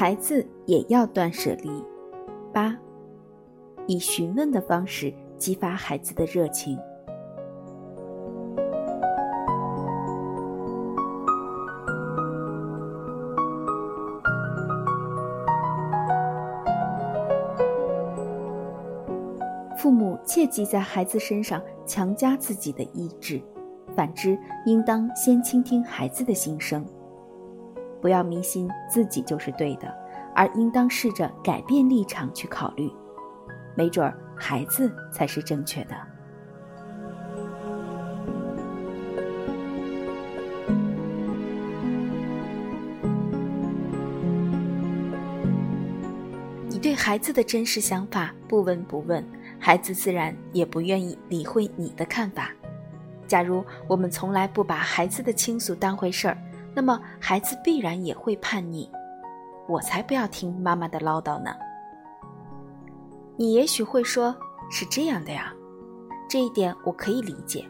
孩子也要断舍离。八，以询问的方式激发孩子的热情。父母切忌在孩子身上强加自己的意志，反之，应当先倾听孩子的心声。不要迷信自己就是对的，而应当试着改变立场去考虑，没准儿孩子才是正确的。你对孩子的真实想法不闻不问。孩子自然也不愿意理会你的看法。假如我们从来不把孩子的倾诉当回事儿，那么孩子必然也会叛逆。我才不要听妈妈的唠叨呢。你也许会说，是这样的呀，这一点我可以理解。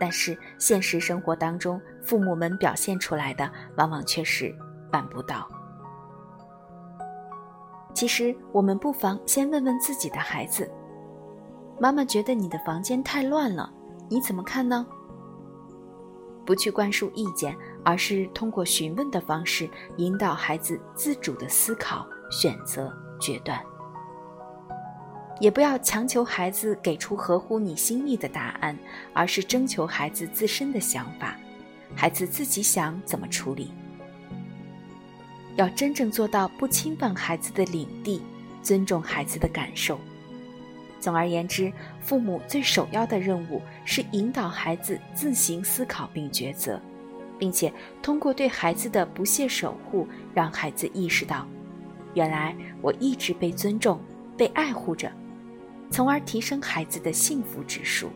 但是现实生活当中，父母们表现出来的往往却是办不到。其实，我们不妨先问问自己的孩子。妈妈觉得你的房间太乱了，你怎么看呢？不去灌输意见，而是通过询问的方式引导孩子自主的思考、选择、决断。也不要强求孩子给出合乎你心意的答案，而是征求孩子自身的想法，孩子自己想怎么处理。要真正做到不侵犯孩子的领地，尊重孩子的感受。总而言之，父母最首要的任务是引导孩子自行思考并抉择，并且通过对孩子的不懈守护，让孩子意识到，原来我一直被尊重、被爱护着，从而提升孩子的幸福指数。